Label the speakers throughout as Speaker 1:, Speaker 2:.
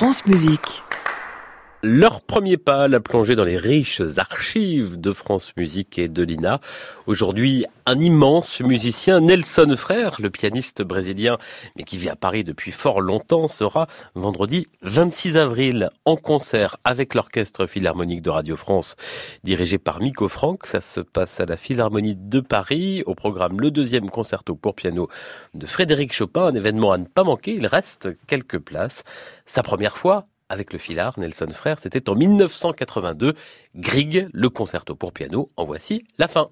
Speaker 1: France Musique.
Speaker 2: Leur premier pas, la plongée dans les riches archives de France Musique et de l'INA. Aujourd'hui, un immense musicien, Nelson Frère, le pianiste brésilien, mais qui vit à Paris depuis fort longtemps, sera vendredi 26 avril en concert avec l'Orchestre Philharmonique de Radio France, dirigé par Miko Franck. Ça se passe à la Philharmonie de Paris, au programme le deuxième concerto pour piano de Frédéric Chopin, un événement à ne pas manquer. Il reste quelques places. Sa première fois avec le filard Nelson Frère, c'était en 1982. Grieg, le concerto pour piano. En voici la fin.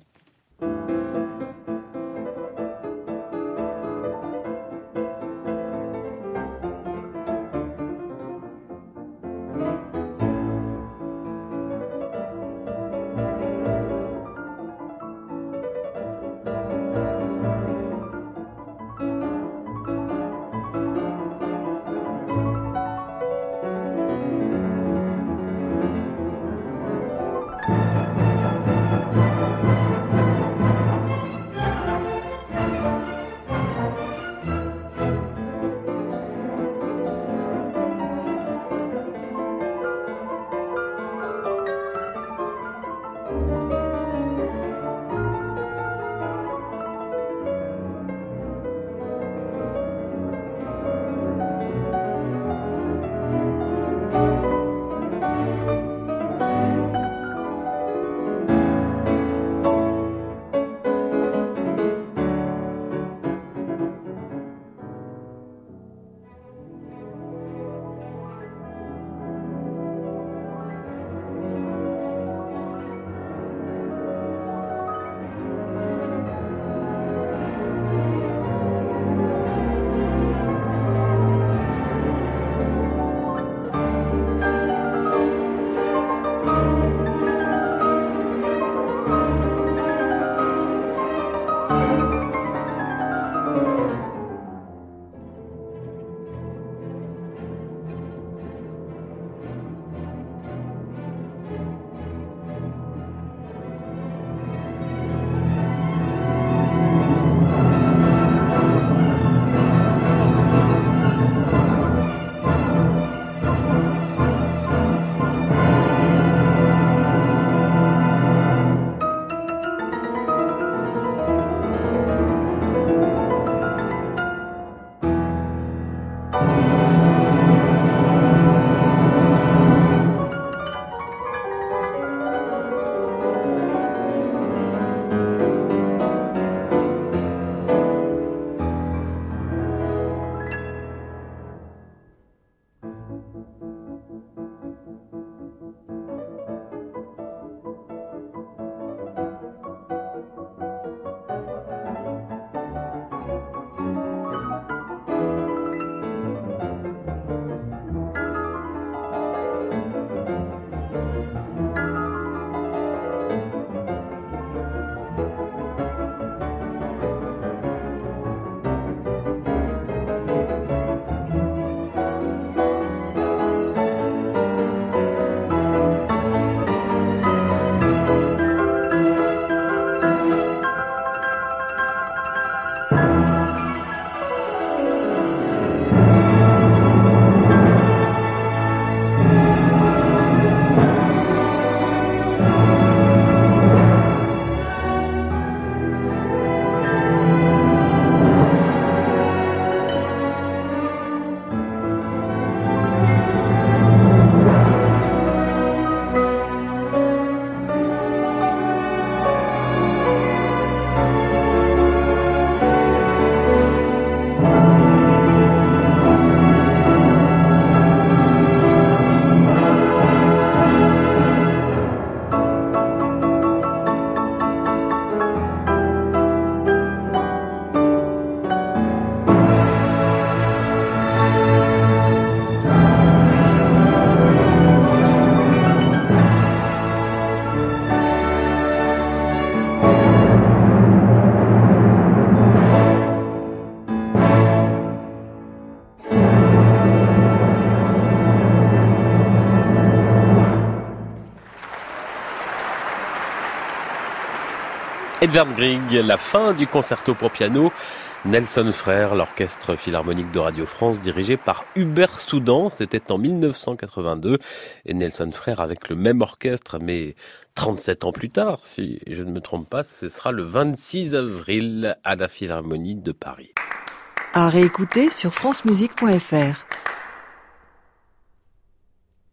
Speaker 2: Edvard Grieg, la fin du concerto pour piano Nelson Frère, l'orchestre philharmonique de Radio France dirigé par Hubert Soudan. C'était en 1982. Et Nelson Frère avec le même orchestre, mais 37 ans plus tard, si je ne me trompe pas, ce sera le 26 avril à la Philharmonie de Paris.
Speaker 1: À réécouter sur francemusique.fr.